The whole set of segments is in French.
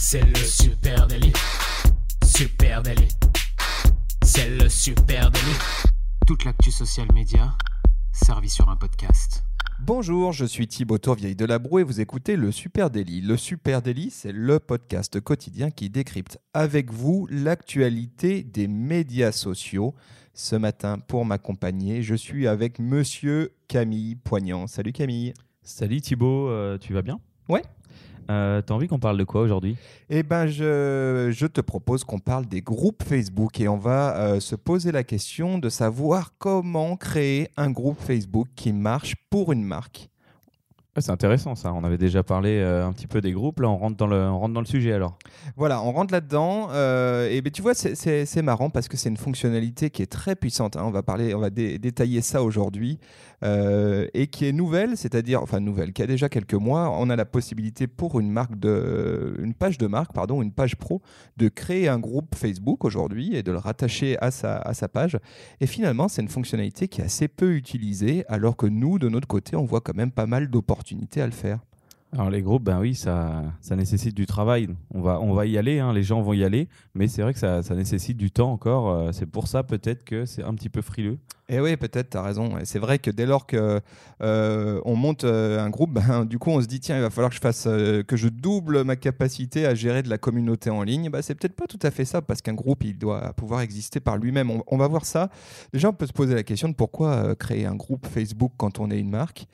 C'est le super délit. Super délit. C'est le super délit. Toute l'actu social média servie sur un podcast. Bonjour, je suis Thibaut Tourvieille de la Broue et vous écoutez le Super Daily. Le Super Daily, c'est le podcast quotidien qui décrypte avec vous l'actualité des médias sociaux. Ce matin, pour m'accompagner, je suis avec monsieur Camille Poignant. Salut Camille. Salut Thibaut, euh, tu vas bien? Ouais. Euh, T'as envie qu'on parle de quoi aujourd'hui? Eh ben, je, te propose qu'on parle des groupes Facebook et on va euh, se poser la question de savoir comment créer un groupe Facebook qui marche pour une marque. C'est intéressant ça, on avait déjà parlé euh, un petit peu des groupes, là on rentre dans le, on rentre dans le sujet alors. Voilà, on rentre là-dedans. euh, et ben, tu vois, c'est- marrant parce que c'est une fonctionnalité qui est très puissante. hein. On va parler, on va dé- détailler ça aujourd'hui euh, et qui est nouvelle, c'est-à-dire, enfin nouvelle, qui a déjà quelques mois. On a la possibilité pour une marque de, une page de marque, pardon, une page pro, de créer un groupe Facebook aujourd'hui et de le rattacher à sa, à sa page. Et finalement, c'est une fonctionnalité qui est assez peu utilisée, alors que nous, de notre côté, on voit quand même pas mal d'opportunités à le faire. Alors les groupes, ben oui, ça, ça nécessite du travail. On va, on va y aller, hein, les gens vont y aller, mais c'est vrai que ça, ça nécessite du temps encore. euh, c'est pour ça peut-être que c'est un petit peu frileux. Et oui, peut-être, tu as raison. Et c'est vrai que dès lors que euh, on monte euh, un groupe, ben, du coup, on se dit, tiens, il va falloir que je fasse, que je double ma capacité à gérer de la communauté en ligne. Bah, c'est peut-être pas tout à fait ça, parce qu'un groupe, il doit pouvoir exister par lui-même. On, va voir ça. Déjà, on peut se poser la question de pourquoi créer un groupe Facebook quand on est une marque.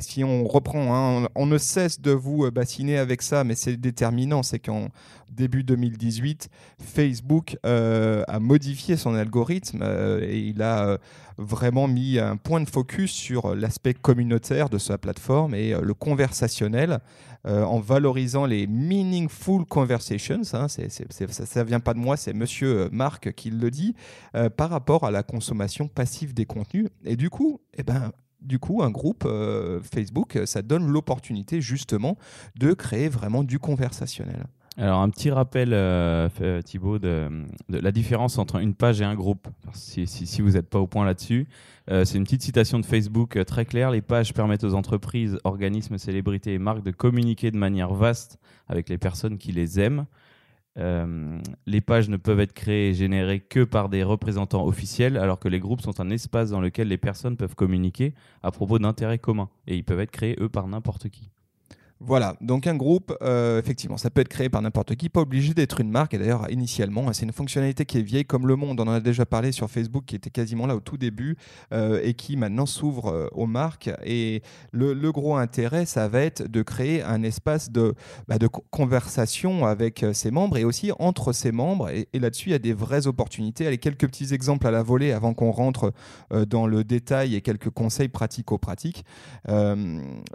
Si on reprend, hein, on, ne cesse de vous euh, bassiner avec ça, mais c'est déterminant. C'est qu'en début 2018, Facebook euh, a modifié son algorithme euh, et il a vraiment mis un point de focus sur l'aspect communautaire de sa plateforme et le conversationnel en valorisant les meaningful conversations. hein, ça ne vient pas de moi, c'est monsieur Marc qui le dit, par rapport à la consommation passive des contenus. Et du coup, eh ben, du coup, un groupe euh, Facebook, ça donne l'opportunité justement de créer vraiment du conversationnel. Alors un petit rappel, euh, euh, Thibaut, de, la différence entre une page et un groupe. Si, vous n'êtes pas au point là-dessus, euh, c'est une petite citation de Facebook euh, très claire. Les pages permettent aux entreprises, organismes, célébrités et marques de communiquer de manière vaste avec les personnes qui les aiment. Euh, les pages ne peuvent être créées et générées que par des représentants officiels, alors que les groupes sont un espace dans lequel les personnes peuvent communiquer à propos d'intérêts communs. Et ils peuvent être créés, eux, par n'importe qui. Voilà, donc un groupe, euh, effectivement, ça peut être créé par n'importe qui, pas obligé d'être une marque. Et d'ailleurs, initialement, hein, c'est une fonctionnalité qui est vieille comme le monde. On en a déjà parlé sur Facebook, qui était quasiment là au tout début euh, et qui maintenant s'ouvre euh, aux marques. Et le, gros intérêt, ça va être de créer un espace de, bah, conversation avec ses membres et aussi entre ses membres. Et, là-dessus, il y a des vraies opportunités. Allez, quelques petits exemples à la volée avant qu'on rentre dans le détail et quelques conseils pratico-pratiques.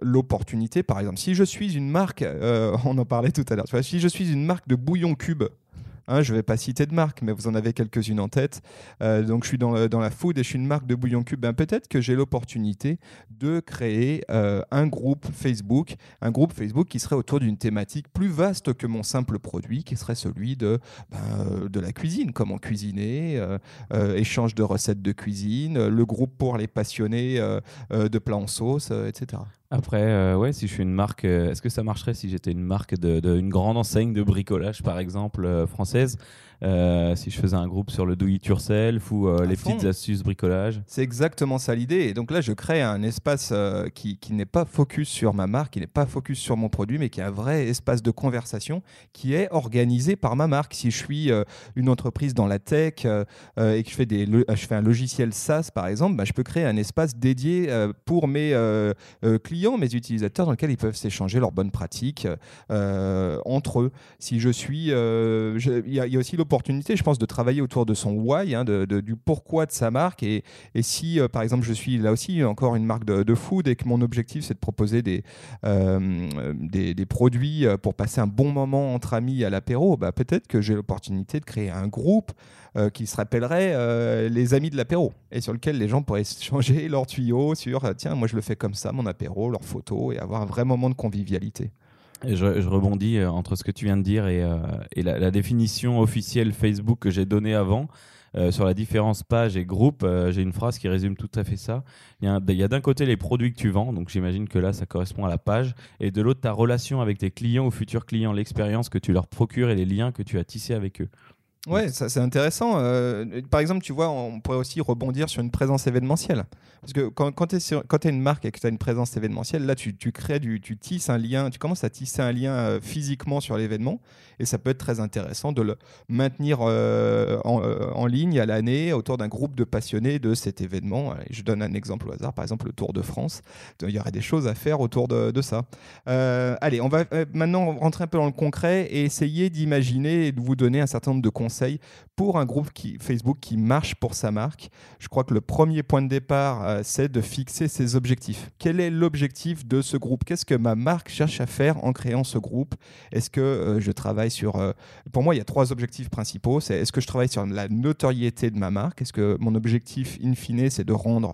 L'opportunité, par exemple, si je suis une marque, euh, on en parlait tout à l'heure, si je suis une marque de bouillon cube, hein, je ne vais pas citer de marque, mais vous en avez quelques-unes en tête. Euh, donc, je suis dans, la food et je suis une marque de bouillon cube. Ben, Peut-être que j'ai l'opportunité de créer euh, un groupe Facebook, un groupe Facebook qui serait autour d'une thématique plus vaste que mon simple produit, qui serait celui de, ben, de la cuisine, comment cuisiner, échange de recettes de cuisine, le groupe pour les passionnés de plats en sauce, etc. Après, euh, ouais, si je suis une marque, euh, est-ce que ça marcherait si j'étais une marque de, de- une grande enseigne de bricolage, par exemple, euh, française? Euh, Si je faisais un groupe sur le do it yourself ou euh, les fond. petites astuces bricolage C'est exactement ça l'idée. Et donc là, je crée un espace euh, qui, qui n'est pas focus sur ma marque, qui n'est pas focus sur mon produit, mais qui est un vrai espace de conversation qui est organisé par ma marque. Si je suis une entreprise dans la tech et que je fais, des, lo- je fais un logiciel SaaS, par exemple, bah, je peux créer un espace dédié pour mes clients, mes utilisateurs, dans lequel ils peuvent s'échanger leurs bonnes pratiques entre eux. Si je suis... Il y, y a aussi l'opportunité, je pense, de travailler autour de son why, hein, du pourquoi de sa marque. Et, si, euh, par exemple, je suis là aussi encore une marque de, food et que mon objectif, c'est de proposer des, euh, des, produits euh, pour passer un bon moment entre amis à l'apéro, bah, peut-être que j'ai l'opportunité de créer un groupe qui se rappellerait les amis de l'apéro et sur lequel les gens pourraient changer leurs tuyaux sur tiens, moi je le fais comme ça, mon apéro, leurs photos et avoir un vrai moment de convivialité. Je, rebondis euh, entre ce que tu viens de dire et, euh, la, la définition officielle Facebook que j'ai donnée avant. sur la différence page et groupe, j'ai une phrase qui résume tout à fait ça. Il y a, d'un côté les produits que tu vends, donc j'imagine que là ça correspond à la page, et de l'autre ta relation avec tes clients ou futurs clients, l'expérience que tu leur procures et les liens que tu as tissés avec eux. Ouais, ça c'est intéressant. Euh, par exemple, tu vois, on pourrait aussi rebondir sur une présence événementielle. Parce que quand, tu es, une marque et que tu as une présence événementielle, là, tu, crées tu tisses un lien, tu commences à tisser un lien euh, physiquement sur l'événement. Et ça peut être très intéressant de le maintenir euh, en, ligne à l'année autour d'un groupe de passionnés de cet événement. je donne un exemple au hasard, par exemple le Tour de France. Il y aurait des choses à faire autour de ça. allez, on va maintenant rentrer un peu dans le concret et essayer d'imaginer et de vous donner un certain nombre de conseils conseils pour un groupe Facebook qui marche pour sa marque. Je crois que le premier point de départ, euh, c'est de fixer ses objectifs. Quel est l'objectif de ce groupe? Qu'est-ce que ma marque cherche à faire en créant ce groupe? Est-ce que euh, je travaille sur... Euh, pour moi, il y a trois objectifs principaux. C'est est-ce que je travaille sur la notoriété de ma marque? Est-ce que mon objectif, in fine, c'est de rendre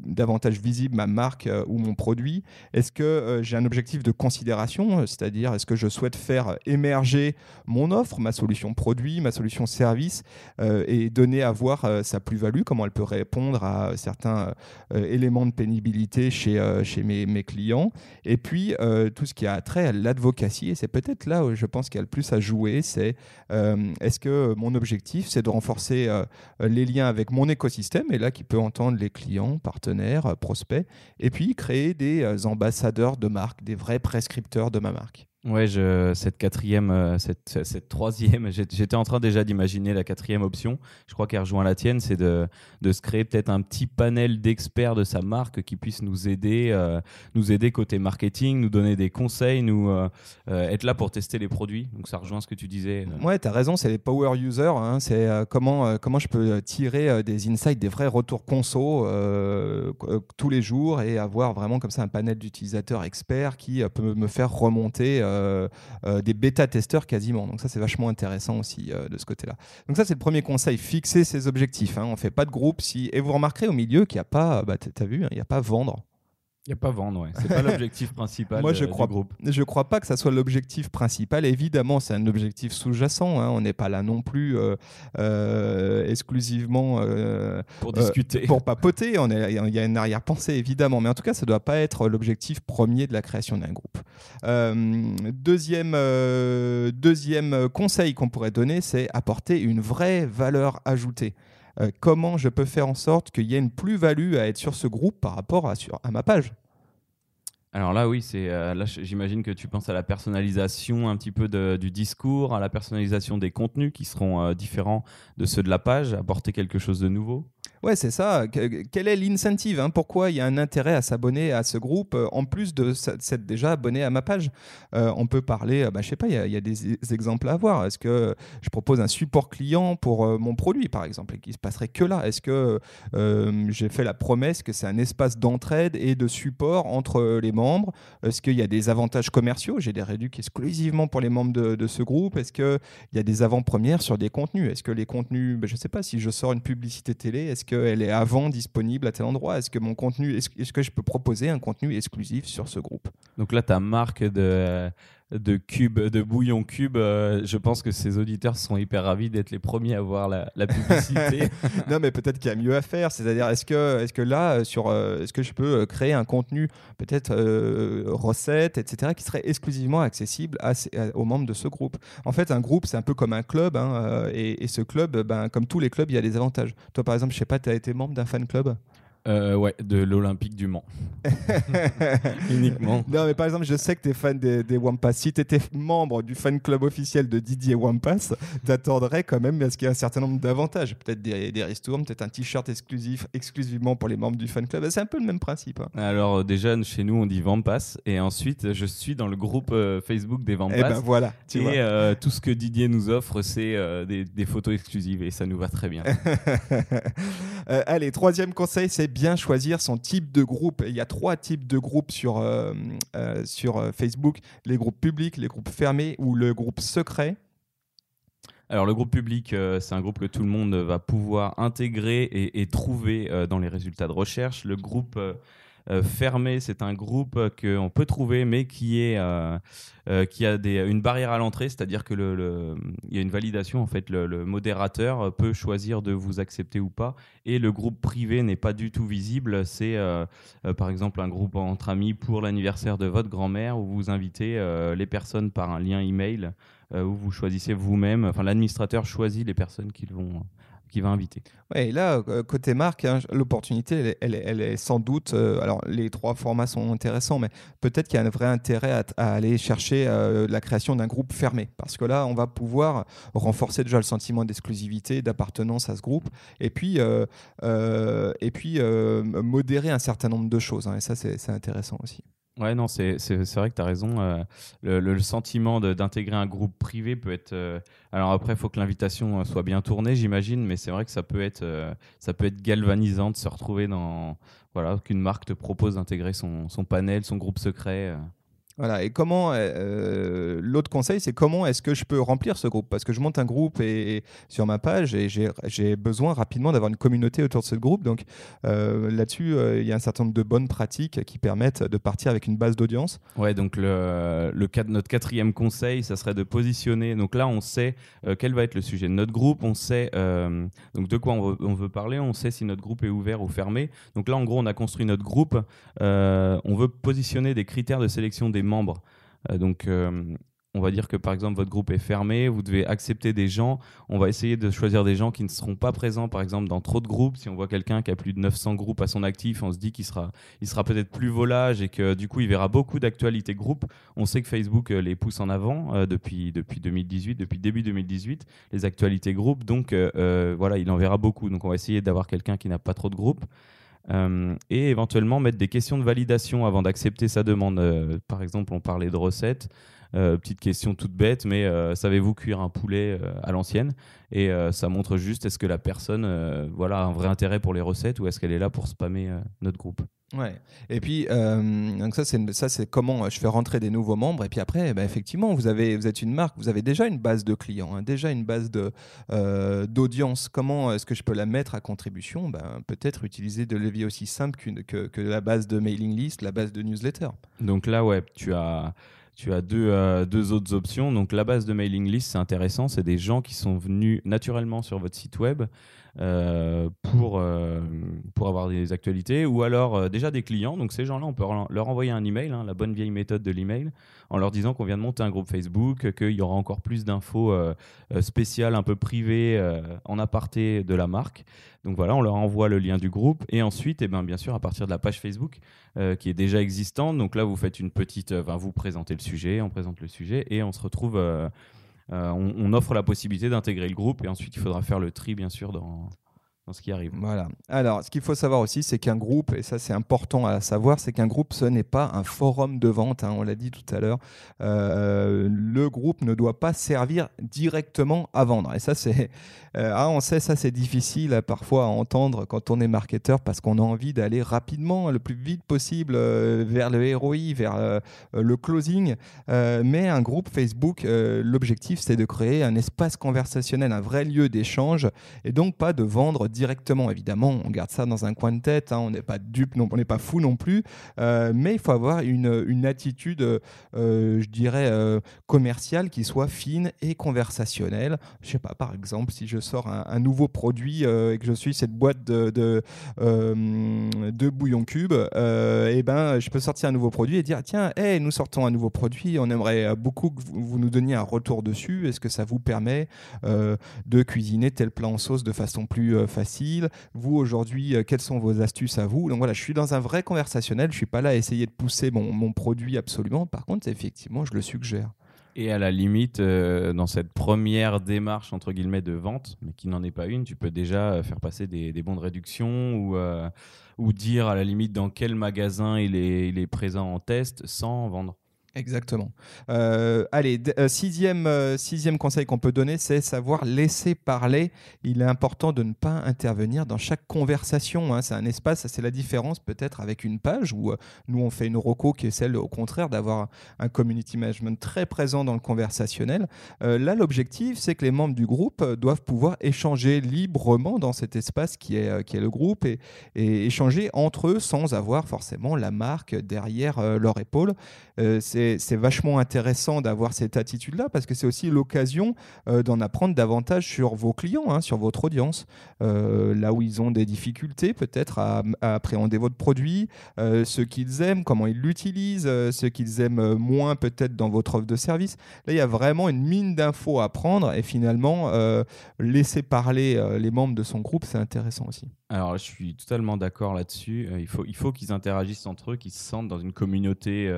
davantage visible ma marque ou mon produit? Est-ce que j'ai un objectif de considération? C'est-à-dire, est-ce que je souhaite faire émerger mon offre, ma solution produit, ma solution service? Euh, et donner à voir euh, sa plus-value, comment elle peut répondre à certains euh, éléments de pénibilité chez, chez mes, mes, clients. Et puis, tout ce qui a trait à l'advocacy, et c'est peut-être là où je pense qu'il y a le plus à jouer, c'est est-ce que mon objectif, c'est de renforcer les liens avec mon écosystème, et là qui peut entendre les clients, partenaires, prospects, et puis créer des ambassadeurs de marque, des vrais prescripteurs de ma marque. Ouais, cette quatrième, euh, cette, troisième, j'étais en train déjà d'imaginer la quatrième option. Je crois qu'elle rejoint la tienne, c'est de, se créer peut-être un petit panel d'experts de sa marque qui puisse nous aider, euh, nous aider côté marketing, nous donner des conseils, nous euh, être là pour tester les produits. Donc ça rejoint ce que tu disais. Ouais, tu as raison, c'est les power users. Hein, c'est comment, comment je peux tirer des insights, des vrais retours conso tous les jours et avoir vraiment comme ça un panel d'utilisateurs experts qui peut me faire remonter des bêta-testeurs quasiment. Donc ça, c'est vachement intéressant aussi euh, de ce côté-là. Donc ça, c'est le premier conseil, fixer ses objectifs. Hein. On ne fait pas de groupe. Si... Et vous remarquerez au milieu qu'il n'y a pas, bah, tu vu, hein, il n'y a pas vendre. Il n'y a pas vendre, ouais. c'est pas l'objectif principal Moi, je crois, du groupe. Je crois pas que ça soit l'objectif principal. Évidemment, c'est un objectif sous-jacent. Hein. On n'est pas là non plus euh, euh, exclusivement euh, pour discuter, pour papoter. Il y a une arrière-pensée, évidemment. Mais en tout cas, ça ne doit pas être l'objectif premier de la création d'un groupe. deuxième, deuxième conseil qu'on pourrait donner, c'est apporter une vraie valeur ajoutée. Euh, comment je peux faire en sorte qu'il y ait une plus-value à être sur ce groupe par rapport à, sur, à ma page? Alors là, oui, c'est euh, là, j'imagine que tu penses à la personnalisation un petit peu du discours, à la personnalisation des contenus qui seront euh, différents de ceux de la page, apporter quelque chose de nouveau? Ouais, c'est ça. Quel est l'incentive hein? Pourquoi il y a un intérêt à s'abonner à ce groupe euh, en plus de s'être déjà abonné à ma page? Euh, On peut parler, euh, bah, je sais pas, il y, a des exemples à voir. Est-ce que je propose un support client pour mon produit, par exemple, et qui se passerait que là? Est-ce que j'ai fait la promesse que c'est un espace d'entraide et de support entre les membres? Est-ce qu'il y a des avantages commerciaux? J'ai des réductions exclusivement pour les membres de, ce groupe Est-ce qu'il y a des avant-premières sur des contenus? Est-ce que les contenus, bah, je sais pas, si je sors une publicité télé, est-ce qu'elle est avant disponible à tel endroit? Est-ce que mon contenu, est-ce que je peux proposer un contenu exclusif sur ce groupe? Donc là, ta marque de de de bouillon cube, euh, je pense que ces auditeurs sont hyper ravis d'être les premiers à voir la, publicité. non, mais peut-être qu'il y a mieux à faire. C'est-à-dire, est-ce que, est-ce que là, euh, sur, euh, est-ce que je peux créer un contenu, peut-être recette, etc., qui serait exclusivement accessible aux membres de ce groupe? En fait, un groupe, c'est un peu comme un club, hein, et, et, ce club, ben, comme tous les clubs, il y a des avantages. Toi, par exemple, je sais pas, tu as été membre d'un fan club? Euh, ouais, de l'Olympique du Mans. Uniquement. Non, mais par exemple, je sais que tu es fan des, des Wampas. Si tu étais membre du fan club officiel de Didier Wampas, t'attendrais quand même à ce qu'il y ait un certain nombre d'avantages. Peut-être des, des ristournes, peut-être un t-shirt exclusif exclusivement pour les membres du fan club. C'est un peu le même principe. Hein. Alors, déjà, chez nous, on dit Wampas. Et ensuite, je suis dans le groupe euh, Facebook des Wampas. Et eh ben voilà. Tu et euh, tout ce que Didier nous offre, c'est des, des, photos exclusives. Et ça nous va très bien. allez, troisième conseil, c'est bien choisir son type de groupe. Il y a trois types de groupes sur, euh, euh, sur euh, Facebook les groupes publics, les groupes fermés ou le groupe secret. Alors le groupe public, c'est un groupe que tout le monde va pouvoir intégrer et, trouver dans les résultats de recherche. Le groupe fermé, c'est un groupe qu'on peut trouver, mais qui est qui a des, une barrière à l'entrée, c'est-à-dire que le, y a une validation en fait. Le, le, modérateur peut choisir de vous accepter ou pas, et le groupe privé n'est pas du tout visible. C'est par exemple un groupe entre amis pour l'anniversaire de votre grand-mère où vous invitez les personnes par un lien email où vous choisissez vous-même. Enfin, l'administrateur choisit les personnes qu'ils vont qui va inviter. Ouais, là, euh, côté marque, hein, l'opportunité, elle, elle, est sans doute. Euh, alors, les trois formats sont intéressants, mais peut-être qu'il y a un vrai intérêt à, aller chercher euh, la création d'un groupe fermé. Parce que là, on va pouvoir renforcer déjà le sentiment d'exclusivité, d'appartenance à ce groupe, et puis, et puis modérer un certain nombre de choses. Hein, et ça, c'est intéressant aussi. Ouais, non, c'est vrai que tu as raison. Euh, le, sentiment d'intégrer un groupe privé peut être. Euh, alors après, il faut que l'invitation euh, soit bien tournée, j'imagine, mais c'est vrai que ça peut être, ça peut être galvanisant de se retrouver dans. Voilà, qu'une marque te propose d'intégrer son, son, panel, son groupe secret. Voilà. Et comment euh, euh, l'autre conseil, c'est comment est-ce que je peux remplir ce groupe? Parce que je monte un groupe et, sur ma page et j'ai besoin rapidement d'avoir une communauté autour de ce groupe. Donc euh, là-dessus, il y a un certain nombre de bonnes pratiques qui permettent de partir avec une base d'audience. Ouais. Donc le, le notre quatrième conseil, ça serait de positionner. Donc là, on sait quel va être le sujet de notre groupe. On sait donc de quoi on veut, on veut, parler. On sait si notre groupe est ouvert ou fermé. Donc là, en gros, on a construit notre groupe. on veut positionner des critères de sélection des membres. Euh, donc, euh, on va dire que par exemple votre groupe est fermé, vous devez accepter des gens. On va essayer de choisir des gens qui ne seront pas présents, par exemple, dans trop de groupes. Si on voit quelqu'un qui a plus de 900 groupes à son actif, on se dit qu'il sera, il sera peut-être plus volage et que du coup il verra beaucoup d'actualités groupes. On sait que Facebook euh, les pousse en avant depuis, depuis 2018, depuis début 2018, les actualités groupes. Donc voilà, il en verra beaucoup. Donc on va essayer d'avoir quelqu'un qui n'a pas trop de groupes. Euh, et éventuellement mettre des questions de validation avant d'accepter sa demande. Euh, par exemple, on parlait de recettes. Euh, petite question toute bête, mais savez-vous cuire un poulet à l'ancienne? Et ça montre juste est-ce que la personne voilà, a un vrai intérêt pour les recettes ou est-ce qu'elle est là pour spammer notre groupe? Ouais. Et puis, euh, donc ça, c'est, ça, c'est comment je fais rentrer des nouveaux membres. Et puis après, bah, effectivement, vous, avez, vous êtes une marque, vous avez déjà une base de clients, hein, déjà une base de, euh, d'audience. Comment est-ce que je peux la mettre à contribution? Ben, Peut-être utiliser de leviers aussi simples que, que, la base de mailing list, la base de newsletter. Donc là, ouais, tu as tu as deux, euh, deux, autres options. Donc la base de mailing list, c'est intéressant. C'est des gens qui sont venus naturellement sur votre site web euh, pour, euh, pour avoir des actualités, ou alors euh, déjà des clients. Donc ces gens-là, on peut leur envoyer un email, hein, la bonne vieille méthode de l'email, en leur disant qu'on vient de monter un groupe Facebook, qu'il y aura encore plus d'infos spéciales, un peu privées, en aparté de la marque. Donc voilà, on leur envoie le lien du groupe, et ensuite, eh ben, bien sûr, à partir de la page Facebook qui est déjà existante, donc là, vous faites une petite, vous présentez le sujet, on présente le sujet, et on se retrouve euh, on, offre la possibilité d'intégrer le groupe et ensuite il faudra faire le tri bien sûr dans, ce qui arrive. Voilà. Alors, ce qu'il faut savoir aussi, c'est qu'un groupe, et ça c'est important à savoir, c'est qu'un groupe, ce n'est pas un forum de vente, hein, on l'a dit tout à l'heure. Euh, le groupe ne doit pas servir directement à vendre. Et ça, c'est, euh, ah, on sait, ça c'est difficile euh, parfois à entendre quand on est marketeur parce qu'on a envie d'aller rapidement, le plus vite possible, vers le ROI, vers le closing. mais un groupe Facebook, l'objectif, c'est de créer un espace conversationnel, un vrai lieu d'échange, et donc pas de vendre directement. Évidemment, on garde ça dans un coin de tête, hein, on n'est pas dupe, non, on n'est pas fou non plus, euh, mais il faut avoir une, attitude, euh, je dirais, euh, commerciale qui soit fine et conversationnelle. Je sais pas, par exemple, si je sors un, nouveau produit et que je suis cette boîte de, de, bouillon cube, et eh ben, je peux sortir un nouveau produit et dire tiens, hey, nous sortons un nouveau produit, on aimerait beaucoup que vous, nous donniez un retour dessus. Est-ce que ça vous permet de cuisiner tel plat en sauce de façon plus facile vous, aujourd'hui, euh, quelles sont vos astuces à vous? Donc voilà, je suis dans un vrai conversationnel. Je suis pas là à essayer de pousser mon, produit absolument. Par contre, effectivement, je le suggère. Et à la limite, euh, dans cette première démarche entre guillemets de vente, mais qui n'en est pas une, tu peux déjà euh, faire passer des, bons de réduction ou, dire à la limite dans quel magasin il est présent en test sans vendre. Exactement. Euh, allez, euh, sixième, euh, sixième conseil qu'on peut donner, c'est savoir laisser parler. Il est important de ne pas intervenir dans chaque conversation. Hein. C'est un espace, c'est la différence peut-être avec une page où nous on fait une roco qui est celle au contraire d'avoir un community management très présent dans le conversationnel. là, l'objectif, c'est que les membres du groupe doivent pouvoir échanger librement dans cet espace qui est, qui est le groupe et, échanger entre eux sans avoir forcément la marque derrière leur épaule. C'est vachement intéressant d'avoir cette attitude-là parce que c'est aussi l'occasion euh, d'en apprendre davantage sur vos clients, hein, sur votre audience, euh, là où ils ont des difficultés peut-être à, appréhender votre produit, euh, ce qu'ils aiment, comment ils l'utilisent, ce qu'ils aiment moins peut-être dans votre offre de service. Là, il y a vraiment une mine d'infos à prendre et finalement, laisser parler les membres de son groupe, c'est intéressant aussi. Alors, je suis totalement d'accord là-dessus. il faut, il faut qu'ils interagissent entre eux, qu'ils se sentent dans une communauté,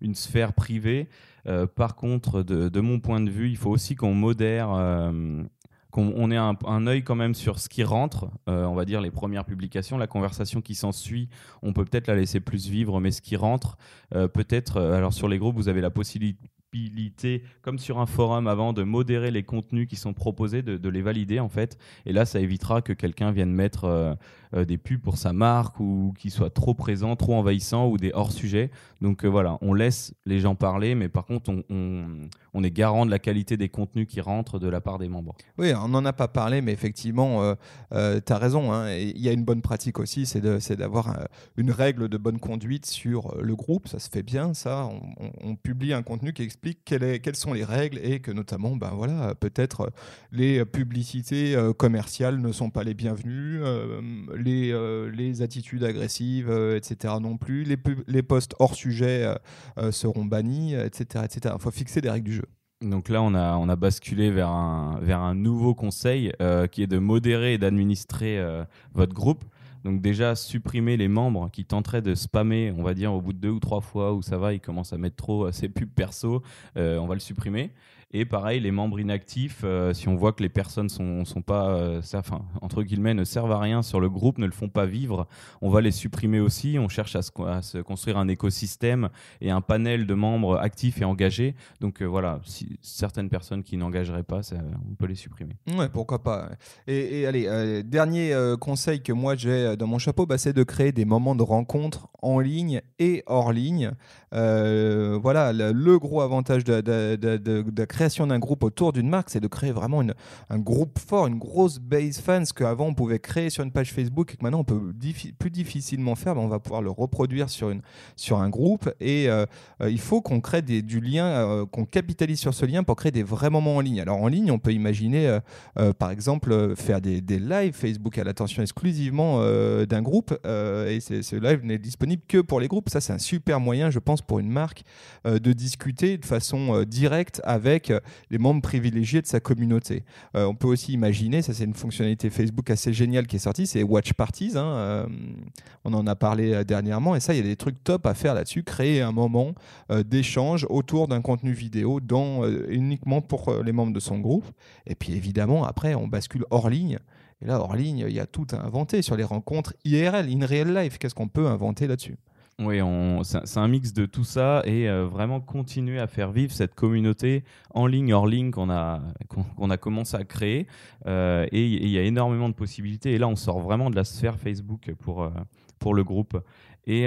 une sphère privé. Euh, par contre, de, mon point de vue, il faut aussi qu'on modère, euh, qu'on ait un, un, œil quand même sur ce qui rentre. Euh, on va dire les premières publications, la conversation qui s'ensuit, on peut peut-être la laisser plus vivre, mais ce qui rentre, peut-être. alors sur les groupes, vous avez la possibilité comme sur un forum avant, de modérer les contenus qui sont proposés, de, les valider en fait. Et là, ça évitera que quelqu'un vienne mettre euh, euh, des pubs pour sa marque ou qu'il soit trop présent, trop envahissant ou des hors-sujets. Donc euh, voilà, on laisse les gens parler, mais par contre, on, est garant de la qualité des contenus qui rentrent de la part des membres. Oui, on n'en a pas parlé, mais effectivement, tu as raison. Hein. Il y a une bonne pratique aussi, c'est d'avoir une règle de bonne conduite sur le groupe. Ça se fait bien, ça. On, on publie un contenu qui explique quelles sont les règles et que notamment, ben voilà, peut-être les publicités euh, commerciales ne sont pas les bienvenues, euh, les, euh, les attitudes agressives, etc. non plus, les, les posts hors sujet seront bannis, etc. etc. Il faut fixer des règles du jeu. Donc là, on a, on a basculé vers un, vers un nouveau conseil qui est de modérer et d'administrer votre groupe. Donc déjà, supprimer les membres qui tenteraient de spammer, on va dire, au bout de deux ou trois fois où ça va, ils commencent à mettre trop ses pubs perso, euh, on va le supprimer. Et pareil, les membres inactifs, euh, si on voit que les personnes sont, sont pas, euh, entre guillemets, ne servent à rien sur le groupe, ne le font pas vivre, on va les supprimer aussi. On cherche à se, construire un écosystème et un panel de membres actifs et engagés. Donc euh, voilà, certaines personnes qui n'engageraient pas, on peut les supprimer. Ouais, pourquoi pas. Et, allez, dernier conseil que moi j'ai dans mon chapeau, bah, c'est de créer des moments de rencontre en ligne et hors ligne. voilà, le, gros avantage de, de, de, de créer création d'un groupe autour d'une marque, c'est de créer vraiment un groupe fort, une grosse base fans qu'avant on pouvait créer sur une page Facebook et que maintenant on peut plus difficilement faire. on va pouvoir le reproduire sur, une, sur un groupe et euh, euh, il faut qu'on crée du lien, euh, qu'on capitalise sur ce lien pour créer des vrais moments en ligne. Alors en ligne, on peut imaginer par exemple faire des lives Facebook à l'attention exclusivement d'un groupe et ce live n'est disponible que pour les groupes. Ça, c'est un super moyen, je pense, pour une marque de discuter de façon directe avec les membres privilégiés de sa communauté. Euh, on peut aussi imaginer, ça c'est une fonctionnalité Facebook assez géniale qui est sortie, c'est Watch Parties. Hein, euh, on en a parlé euh, dernièrement et ça, il y a des trucs top à faire là-dessus. Créer un moment d'échange autour d'un contenu vidéo dans, uniquement pour les membres de son groupe. Et puis évidemment, après, on bascule hors ligne. Et là, hors ligne, il y a tout à inventer sur les rencontres IRL, in real life. Qu'est-ce qu'on peut inventer là-dessus? Oui, c'est un mix de tout ça et euh, vraiment continuer à faire vivre cette communauté en ligne, hors ligne qu'on a, qu'on a commencé à créer. Euh, et il y a énormément de possibilités. Et là, on sort vraiment de la sphère Facebook pour, euh, pour le groupe. Et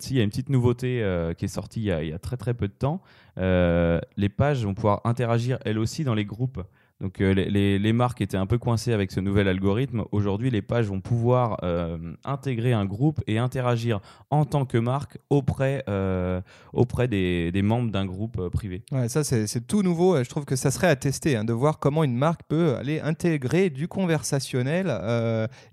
s'il y a une petite nouveauté qui est sortie il y, a, il y, a, très très peu de temps, les pages vont pouvoir interagir elles aussi dans les groupes. Donc euh, les, marques étaient un peu coincées avec ce nouvel algorithme. Aujourd'hui, les pages vont pouvoir euh, intégrer un groupe et interagir en tant que marque auprès, euh, auprès des, membres d'un groupe privé. Ça, c'est tout nouveau. Je trouve que ça serait à tester, hein, de voir comment une marque peut aller intégrer du conversationnel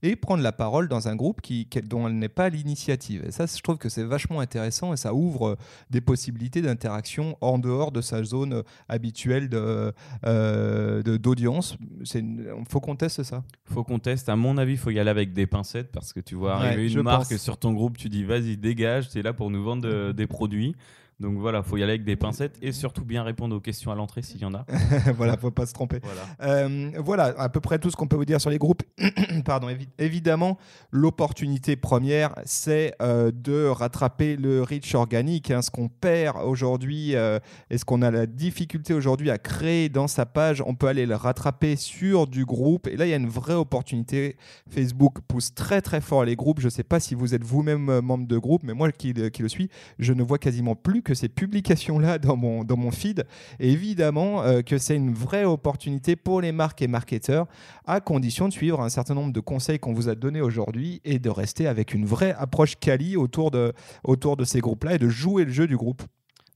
et prendre la parole dans un groupe qui, dont elle n'est pas l'initiative. Et ça, je trouve que c'est vachement intéressant et ça ouvre des possibilités d'interaction en dehors de sa zone habituelle de, de d'audience. Il faut qu'on teste ça. faut qu'on teste. À mon avis, il faut y aller avec des pincettes parce que tu vois arriver une marque sur ton groupe, tu dis vas-y, dégage, tu es là pour nous vendre des produits. Donc voilà, faut y aller avec des pincettes et surtout bien répondre aux questions à l'entrée s'il y en a. voilà, faut pas se tromper. Voilà. Euh, voilà, à peu près tout ce qu'on peut vous dire sur les groupes. Pardon, évi- évidemment, l'opportunité première, c'est euh, de rattraper le reach organique. hein, ce qu'on perd aujourd'hui euh, et ce qu'on a la difficulté aujourd'hui à créer dans sa page, on peut aller le rattraper sur du groupe. Et là, il y a une vraie opportunité. Facebook pousse très très fort les groupes. Je ne sais pas si vous êtes vous-même euh, membre de groupe, mais moi qui, qui le suis, je ne vois quasiment plus que ces publications-là dans mon, dans mon feed. Évidemment euh, que c'est une vraie opportunité pour les marques et marketeurs, à condition de suivre un certain nombre de conseils qu'on vous a donnés aujourd'hui et de rester avec une vraie approche quali autour de, autour de ces groupes-là et de jouer le jeu du groupe.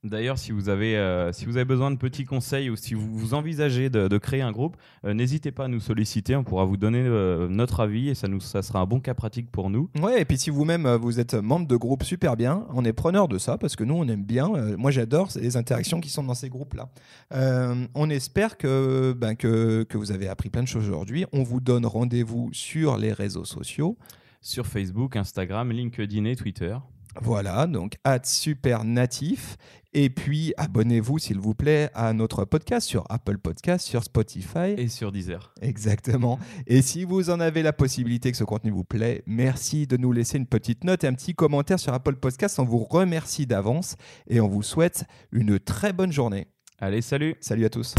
D'ailleurs, si vous avez euh, si vous avez besoin de petits conseils ou si vous, vous envisagez de, de créer un groupe, euh, n'hésitez pas à nous solliciter. On pourra vous donner euh, notre avis et ça nous ça sera un bon cas pratique pour nous. Ouais, et puis si vous-même vous êtes membre de groupe super bien, on est preneur de ça parce que nous on aime bien. moi j'adore les interactions qui sont dans ces groupes-là. On espère que, ben, que, que vous avez appris plein de choses aujourd'hui. On vous donne rendez-vous sur les réseaux sociaux. Sur Facebook, Instagram, LinkedIn et Twitter. Voilà, donc at super natif. Et puis abonnez-vous s'il vous plaît à notre podcast sur Apple Podcast, sur Spotify. Et sur Deezer. Exactement. Et si vous en avez la possibilité que ce contenu vous plaît, merci de nous laisser une petite note et un petit commentaire sur Apple Podcast. On vous remercie d'avance et on vous souhaite une très bonne journée. Allez, salut Salut à tous.